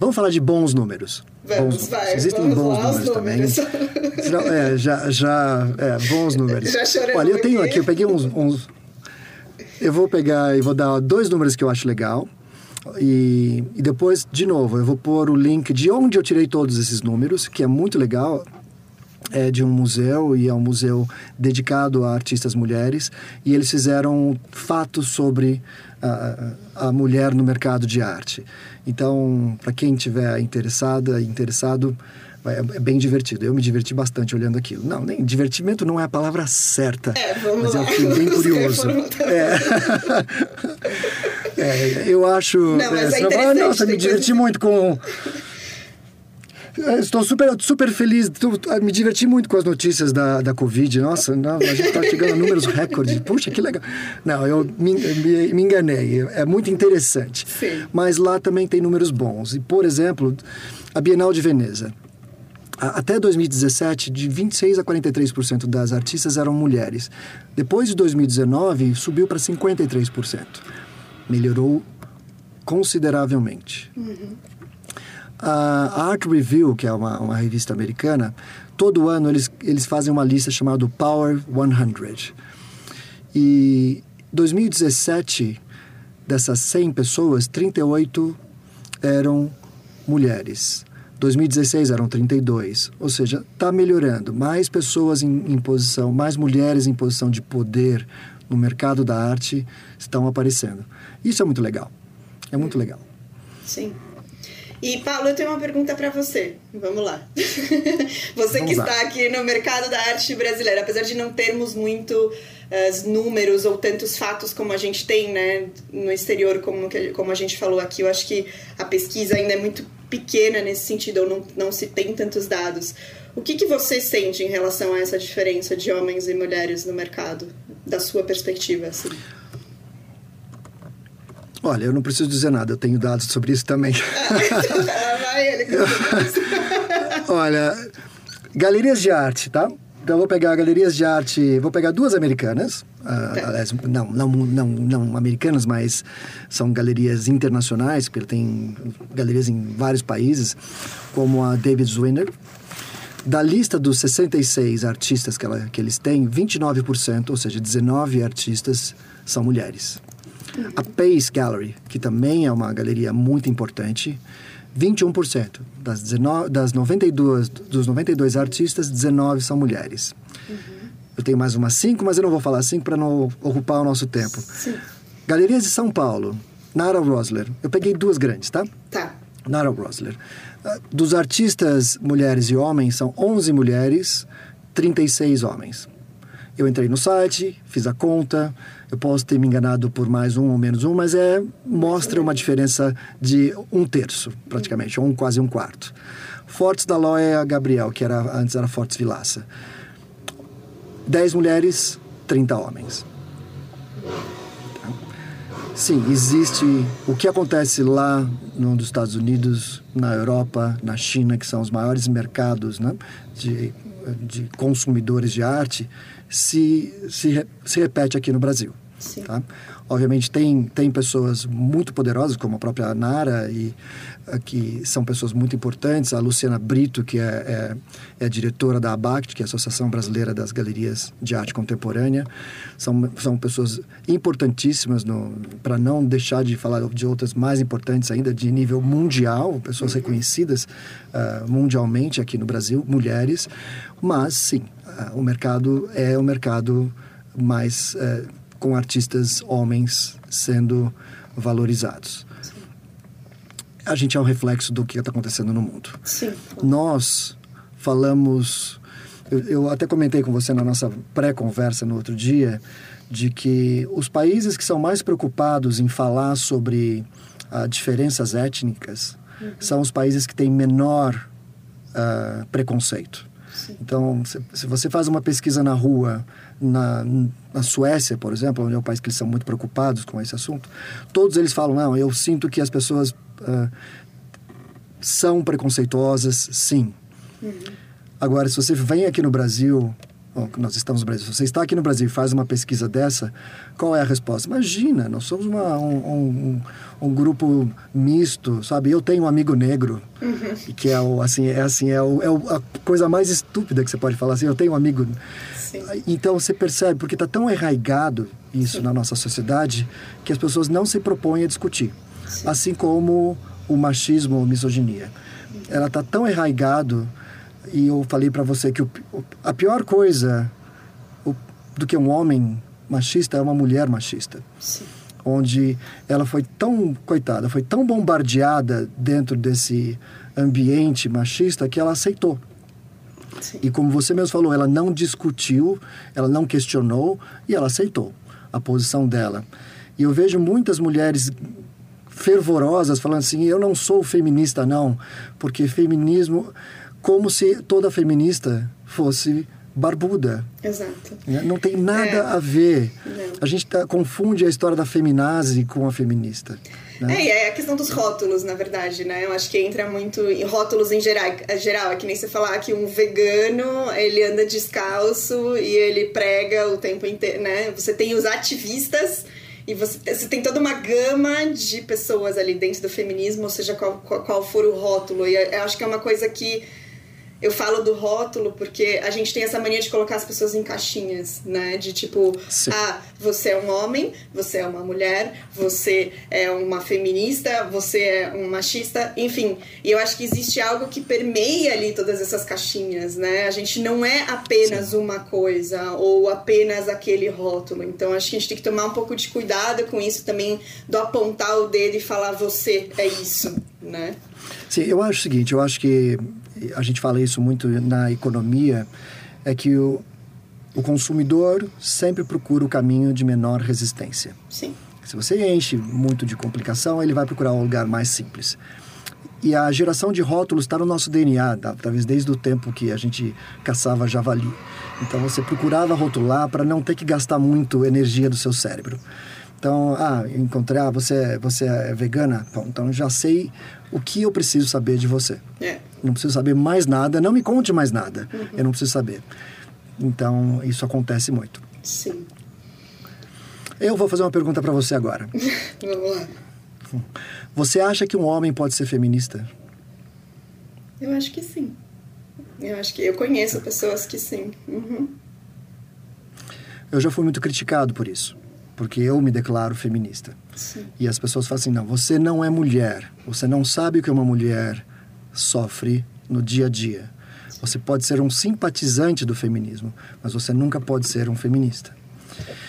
vamos falar de bons números. Vamos, bons vai, Existem vamos bons lá, números, números. também. é, já, já, é, bons números. Já Olha, eu tenho aqui. aqui, eu peguei uns, uns eu vou pegar e vou dar dois números que eu acho legal. E, e depois, de novo, eu vou pôr o link de onde eu tirei todos esses números, que é muito legal. É de um museu e é um museu dedicado a artistas mulheres. E eles fizeram fatos sobre a, a mulher no mercado de arte. Então, para quem tiver interessada, interessado, é bem divertido. Eu me diverti bastante olhando aquilo. Não, nem divertimento não é a palavra certa. É, vamos mas lá. eu fiquei bem curioso. É. é, eu acho. Não, mas é falar, interessante, Nossa, me diverti muito com. Eu Estou super, super feliz, Tô- me diverti muito com as notícias da, da Covid. Nossa, não, a gente está chegando a números recordes. Puxa, que legal. Não, eu me, me, me enganei. É muito interessante. Sim. Mas lá também tem números bons. E, por exemplo, a Bienal de Veneza. Até 2017, de 26 a 43% das artistas eram mulheres. Depois de 2019, subiu para 53%. Melhorou consideravelmente. A Art Review, que é uma, uma revista americana, todo ano eles, eles fazem uma lista chamada Power 100. E 2017, dessas 100 pessoas, 38 eram mulheres. 2016 eram 32. Ou seja, está melhorando. Mais pessoas em, em posição, mais mulheres em posição de poder no mercado da arte estão aparecendo. Isso é muito legal. É muito legal. Sim. E, Paulo, eu tenho uma pergunta para você. Vamos lá. você que Vamos lá. está aqui no mercado da arte brasileira, apesar de não termos muito eh, números ou tantos fatos como a gente tem né, no exterior, como, que- como a gente falou aqui, eu acho que a pesquisa ainda é muito pequena nesse sentido, ou não, não se tem tantos dados. O que, que você sente em relação a essa diferença de homens e mulheres no mercado, da sua perspectiva? Assim? Olha, eu não preciso dizer nada, eu tenho dados sobre isso também. Lá vai ele. Olha, galerias de arte, tá? Então eu vou pegar galerias de arte, vou pegar duas americanas, aliás, não, não, não, não americanas, mas são galerias internacionais, porque tem galerias em vários países, como a David Zwinner. Da lista dos 66 artistas que, ela, que eles têm, 29%, ou seja, 19 artistas são mulheres. A Pace Gallery, que também é uma galeria muito importante, 21%. Das, 19, das 92, dos 92 artistas, 19 são mulheres. Eu tenho mais umas 5, mas eu não vou falar 5 para não ocupar o nosso tempo. Sim. Galerias de São Paulo, Nara Rosler. Eu peguei duas grandes, tá? Tá. Nara Rosler. Ah, Dos artistas mulheres e homens, são 11 mulheres, 36 homens. Eu entrei no site, fiz a conta, eu posso ter me enganado por mais um ou menos um, mas é mostra uma diferença de um terço, praticamente, ou um, quase um quarto. Fortes da Loia Gabriel, que era, antes era Fortes Vilaça. 10 mulheres, 30 homens. Sim, existe o que acontece lá nos Estados Unidos, na Europa, na China, que são os maiores mercados né, de, de consumidores de arte, se, se, se repete aqui no Brasil. Sim. Tá? Obviamente tem, tem pessoas muito poderosas, como a própria Nara, e, eh, que são pessoas muito importantes. A Luciana Brito, que é, é, é diretora da ABACT, que é a Associação Brasileira das Galerias de Arte Contemporânea. São, são pessoas importantíssimas, para não deixar de falar de outras mais importantes ainda, de nível mundial, pessoas reconhecidas ah, mundialmente aqui no Brasil, mulheres. Mas, sim, ah, o mercado é o mercado mais... eh, com artistas homens sendo valorizados. A gente é um reflexo do que está acontecendo no mundo. Sim. Nós falamos. Eu, eu até comentei com você na nossa pré-conversa no outro dia de que os países que são mais preocupados em falar sobre ah, diferenças étnicas são os países que têm menor ah, preconceito. Então, se, se você faz uma pesquisa na rua na, na Suécia, por exemplo, onde é um país que eles são muito preocupados com esse assunto, todos eles falam, não, eu sinto que as pessoas uh, são preconceituosas, sim. Uhum. Agora, se você vem aqui no Brasil nós estamos no Brasil. Se você está aqui no Brasil e faz uma pesquisa dessa, qual é a resposta? Imagina, nós somos uma, um, um, um, grupo misto, sabe? Eu tenho um amigo negro, uhum. que é o, assim, é assim, é, o, é a coisa mais estúpida que você pode falar assim. Eu tenho um amigo. Sim. Então você percebe, porque está tão arraigado isso Sim. na nossa sociedade, que as pessoas não se propõem a discutir. Sim. Assim como o machismo ou misoginia. Ela está tão arraigado e eu falei para você que o, a pior coisa o, do que um homem machista é uma mulher machista. Sim. Onde ela foi tão, coitada, foi tão bombardeada dentro desse ambiente machista que ela aceitou. Sim. E como você mesmo falou, ela não discutiu, ela não questionou e ela aceitou a posição dela. E eu vejo muitas mulheres fervorosas falando assim: eu não sou feminista, não, porque feminismo como se toda feminista fosse barbuda. Exato. Né? Não tem nada é. a ver. Não. A gente tá, confunde a história da feminazi com a feminista. Né? É, é a questão dos rótulos, na verdade, né? Eu acho que entra muito em rótulos em geral, geral. É que nem você falar que um vegano, ele anda descalço e ele prega o tempo inteiro, né? Você tem os ativistas e você, você tem toda uma gama de pessoas ali dentro do feminismo, ou seja, qual, qual, qual for o rótulo. E eu acho que é uma coisa que eu falo do rótulo porque a gente tem essa mania de colocar as pessoas em caixinhas, né? De tipo, Sim. ah, você é um homem, você é uma mulher, você é uma feminista, você é um machista, enfim. E eu acho que existe algo que permeia ali todas essas caixinhas, né? A gente não é apenas Sim. uma coisa ou apenas aquele rótulo. Então acho que a gente tem que tomar um pouco de cuidado com isso também, do apontar o dedo e falar você é isso, né? Sim, eu acho o seguinte, eu acho que a gente fala isso muito na economia, é que o, o consumidor sempre procura o caminho de menor resistência. Sim. Se você enche muito de complicação, ele vai procurar um lugar mais simples. E a geração de rótulos está no nosso DNA, talvez desde o tempo que a gente caçava javali. Então você procurava rotular para não ter que gastar muito energia do seu cérebro. Então, ah, encontrei, ah, você, é, você é vegana? Bom, então já sei o que eu preciso saber de você. É. Não preciso saber mais nada, não me conte mais nada. Uhum. Eu não preciso saber. Então, isso acontece muito. Sim. Eu vou fazer uma pergunta para você agora. Vamos lá. Você acha que um homem pode ser feminista? Eu acho que sim. Eu acho que eu conheço pessoas que sim. Uhum. Eu já fui muito criticado por isso porque eu me declaro feminista. Sim. E as pessoas falam assim: não, você não é mulher, você não sabe o que uma mulher sofre no dia a dia. Você pode ser um simpatizante do feminismo, mas você nunca pode ser um feminista.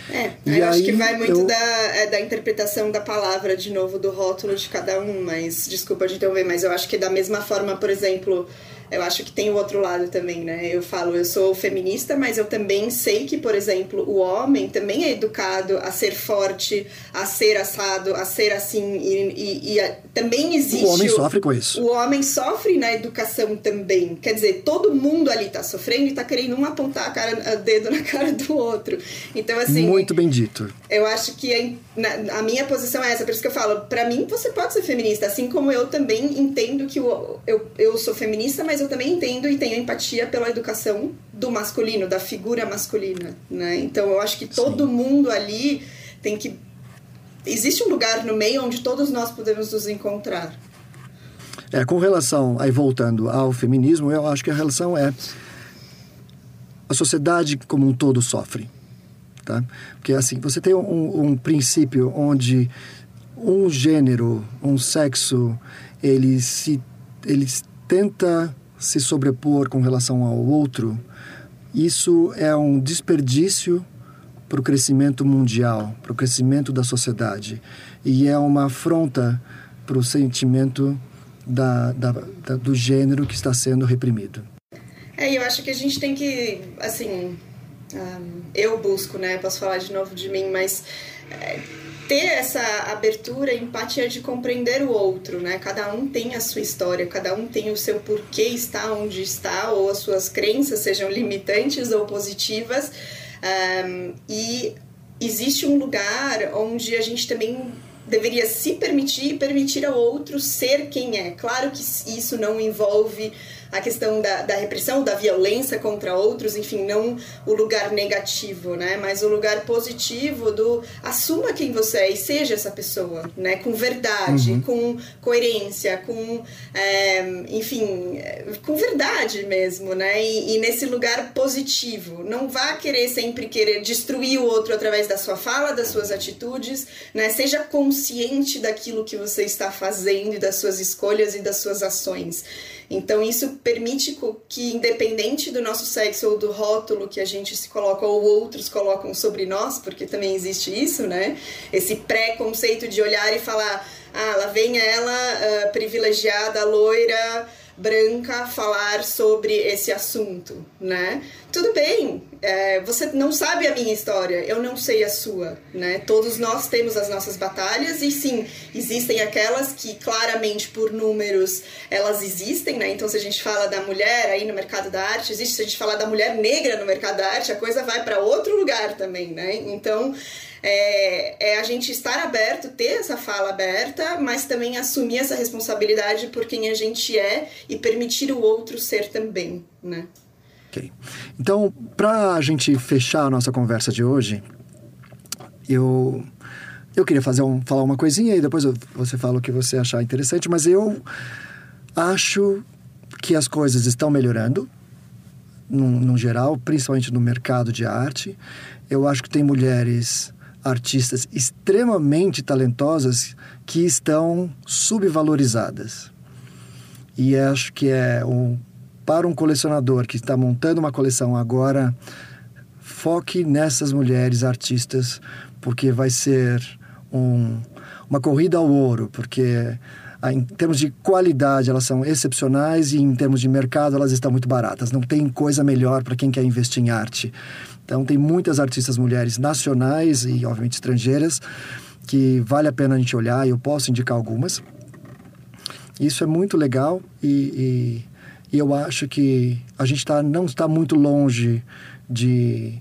É, e eu acho que vai muito eu... da, é, da interpretação da palavra, de novo, do rótulo de cada um, mas desculpa de interromper, mas eu acho que da mesma forma, por exemplo, eu acho que tem o outro lado também, né? Eu falo, eu sou feminista, mas eu também sei que, por exemplo, o homem também é educado a ser forte, a ser assado, a ser assim, e, e, e também existe. O homem o, sofre com isso. O homem sofre na educação também. Quer dizer, todo mundo ali tá sofrendo e tá querendo um apontar a cara, o dedo na cara do outro. Então, assim. Muito bem dito. Eu acho que a, a minha posição é essa, por isso que eu falo, para mim você pode ser feminista, assim como eu também entendo que eu, eu sou feminista, mas eu também entendo e tenho empatia pela educação do masculino, da figura masculina, né? Então eu acho que todo Sim. mundo ali tem que existe um lugar no meio onde todos nós podemos nos encontrar. É, com relação, aí voltando ao feminismo, eu acho que a relação é a sociedade como um todo sofre, tá? Porque assim, você tem um, um princípio onde um gênero, um sexo, ele se ele tenta se sobrepor com relação ao outro, isso é um desperdício para o crescimento mundial, para o crescimento da sociedade. E é uma afronta para o sentimento da, da, da, do gênero que está sendo reprimido. É, eu acho que a gente tem que, assim, um, eu busco, né? Posso falar de novo de mim, mas é, ter essa abertura, empatia de compreender o outro, né? Cada um tem a sua história, cada um tem o seu porquê está onde está, ou as suas crenças sejam limitantes ou positivas. Um, e existe um lugar onde a gente também deveria se permitir e permitir ao outro ser quem é. Claro que isso não envolve a questão da, da repressão, da violência contra outros, enfim, não o lugar negativo, né? Mas o lugar positivo do assuma quem você é e seja essa pessoa, né? Com verdade, uhum. com coerência, com, é, enfim, com verdade mesmo, né? E, e nesse lugar positivo. Não vá querer sempre querer destruir o outro através da sua fala, das suas atitudes, né? Seja consciente daquilo que você está fazendo e das suas escolhas e das suas ações. Então, isso permite que, independente do nosso sexo ou do rótulo que a gente se coloca ou outros colocam sobre nós, porque também existe isso, né? Esse pré-conceito de olhar e falar: ah, lá vem ela, uh, privilegiada, loira branca falar sobre esse assunto, né? Tudo bem, é, você não sabe a minha história, eu não sei a sua, né? Todos nós temos as nossas batalhas e sim, existem aquelas que claramente por números elas existem, né? Então se a gente fala da mulher aí no mercado da arte, existe se a gente falar da mulher negra no mercado da arte, a coisa vai para outro lugar também, né? Então é, é, a gente estar aberto, ter essa fala aberta, mas também assumir essa responsabilidade por quem a gente é e permitir o outro ser também, né? Ok. Então, para a gente fechar a nossa conversa de hoje, eu eu queria fazer um, falar uma coisinha e depois você fala o que você achar interessante, mas eu acho que as coisas estão melhorando, no, no geral, principalmente no mercado de arte. Eu acho que tem mulheres artistas extremamente talentosas que estão subvalorizadas. E acho que é um, para um colecionador que está montando uma coleção agora, foque nessas mulheres artistas, porque vai ser um, uma corrida ao ouro, porque em termos de qualidade elas são excepcionais e em termos de mercado elas estão muito baratas. Não tem coisa melhor para quem quer investir em arte. Então, tem muitas artistas mulheres nacionais e, obviamente, estrangeiras que vale a pena a gente olhar eu posso indicar algumas. Isso é muito legal e, e, e eu acho que a gente tá, não está muito longe de,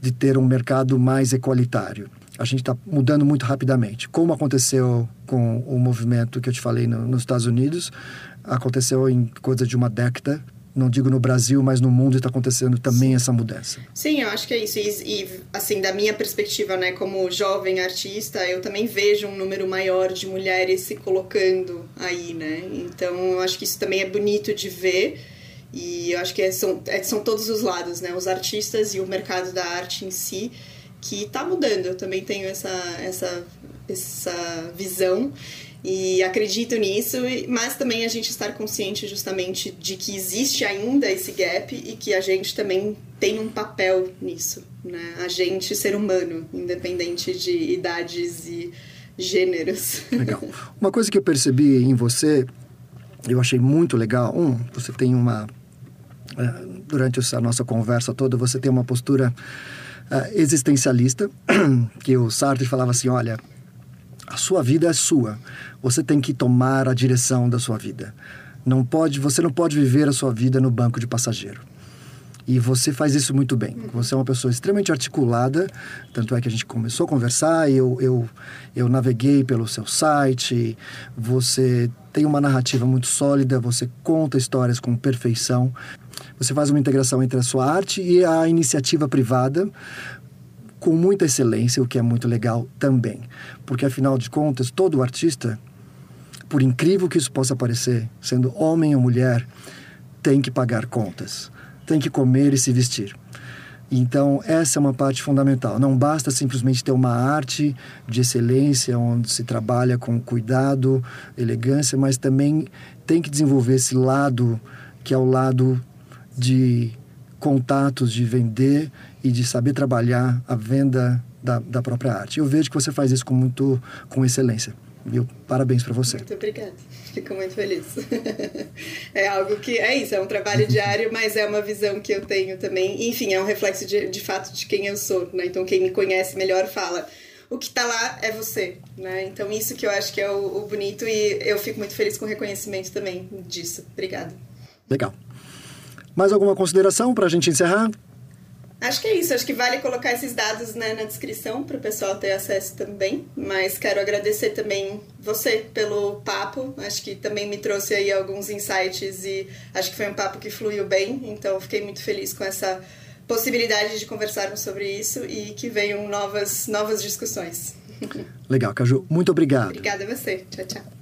de ter um mercado mais equalitário. A gente está mudando muito rapidamente. Como aconteceu com o movimento que eu te falei no, nos Estados Unidos, aconteceu em coisa de uma década não digo no Brasil, mas no mundo está acontecendo também essa mudança. Sim, eu acho que é isso. E, e, assim, da minha perspectiva, né, como jovem artista, eu também vejo um número maior de mulheres se colocando aí, né? Então, eu acho que isso também é bonito de ver. E eu acho que é, são, é, são todos os lados, né? Os artistas e o mercado da arte em si que está mudando. Eu também tenho essa, essa, essa visão. E acredito nisso, mas também a gente estar consciente justamente de que existe ainda esse gap e que a gente também tem um papel nisso, né? A gente, ser humano, independente de idades e gêneros. Legal. Uma coisa que eu percebi em você, eu achei muito legal. Um, você tem uma. Eh, durante essa nossa conversa toda, você tem uma postura uh, existencialista, que o Sartre falava assim: olha, a sua vida é sua. Você tem que tomar a direção da sua vida. Não pode, você não pode viver a sua vida no banco de passageiro. E você faz isso muito bem. Você é uma pessoa extremamente articulada, tanto é que a gente começou a conversar, eu, eu, eu naveguei pelo seu site, você tem uma narrativa muito sólida, você conta histórias com perfeição, você faz uma integração entre a sua arte e a iniciativa privada, com muita excelência, o que é muito legal também. Porque, afinal de contas, todo artista, por incrível que isso possa parecer, sendo homem ou mulher, tem que pagar contas, tem que comer e se vestir. Então, essa é uma parte fundamental. Não basta simplesmente ter uma arte de excelência, onde se trabalha com cuidado, elegância, mas também tem que desenvolver esse lado, que é o lado de contatos, de vender e de saber trabalhar a venda da, da própria arte. Eu vejo que você faz isso com muito com excelência. Viu? Parabéns para você. Muito obrigada. Fico muito feliz. é algo que é isso, é um trabalho diário, mas é uma visão que eu tenho também. Enfim, é um reflexo de, de fato de quem eu sou, né? Então quem me conhece melhor fala o que está lá é você, né? Então isso que eu acho que é o, o bonito e eu fico muito feliz com o reconhecimento também disso. Obrigada. Legal. Mais alguma consideração para a gente encerrar? Acho que é isso. Acho que vale colocar esses dados né, na descrição para o pessoal ter acesso também. Mas quero agradecer também você pelo papo. Acho que também me trouxe aí alguns insights e acho que foi um papo que fluiu bem. Então fiquei muito feliz com essa possibilidade de conversarmos sobre isso e que venham novas, novas discussões. Legal, Caju. Muito obrigado. Obrigada a você. Tchau, tchau.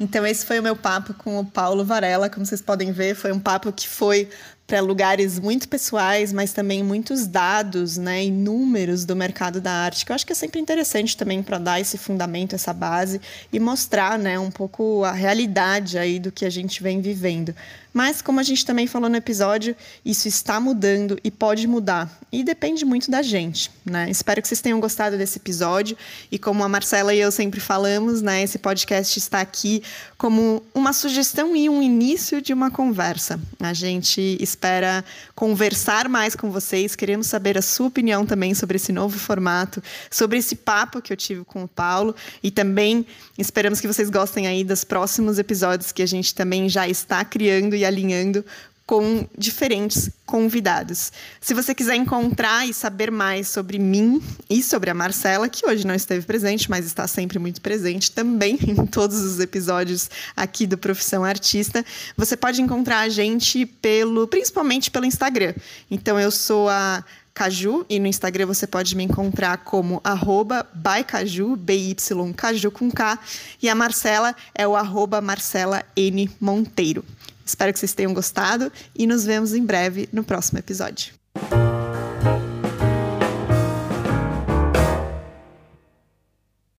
Então, esse foi o meu papo com o Paulo Varela. Como vocês podem ver, foi um papo que foi para lugares muito pessoais, mas também muitos dados né, e números do mercado da arte, que eu acho que é sempre interessante também para dar esse fundamento, essa base e mostrar né, um pouco a realidade aí do que a gente vem vivendo. Mas, como a gente também falou no episódio, isso está mudando e pode mudar. E depende muito da gente, né? Espero que vocês tenham gostado desse episódio. E como a Marcela e eu sempre falamos, né? Esse podcast está aqui como uma sugestão e um início de uma conversa. A gente espera conversar mais com vocês. Queremos saber a sua opinião também sobre esse novo formato, sobre esse papo que eu tive com o Paulo. E também esperamos que vocês gostem aí dos próximos episódios que a gente também já está criando e alinhando com diferentes convidados. Se você quiser encontrar e saber mais sobre mim e sobre a Marcela, que hoje não esteve presente, mas está sempre muito presente também em todos os episódios aqui do Profissão Artista, você pode encontrar a gente pelo, principalmente pelo Instagram. Então eu sou a Caju, e no Instagram você pode me encontrar como arroba bycaju, B-Y, Caju com K, e a Marcela é o arroba Marcela N Monteiro. Espero que vocês tenham gostado e nos vemos em breve no próximo episódio.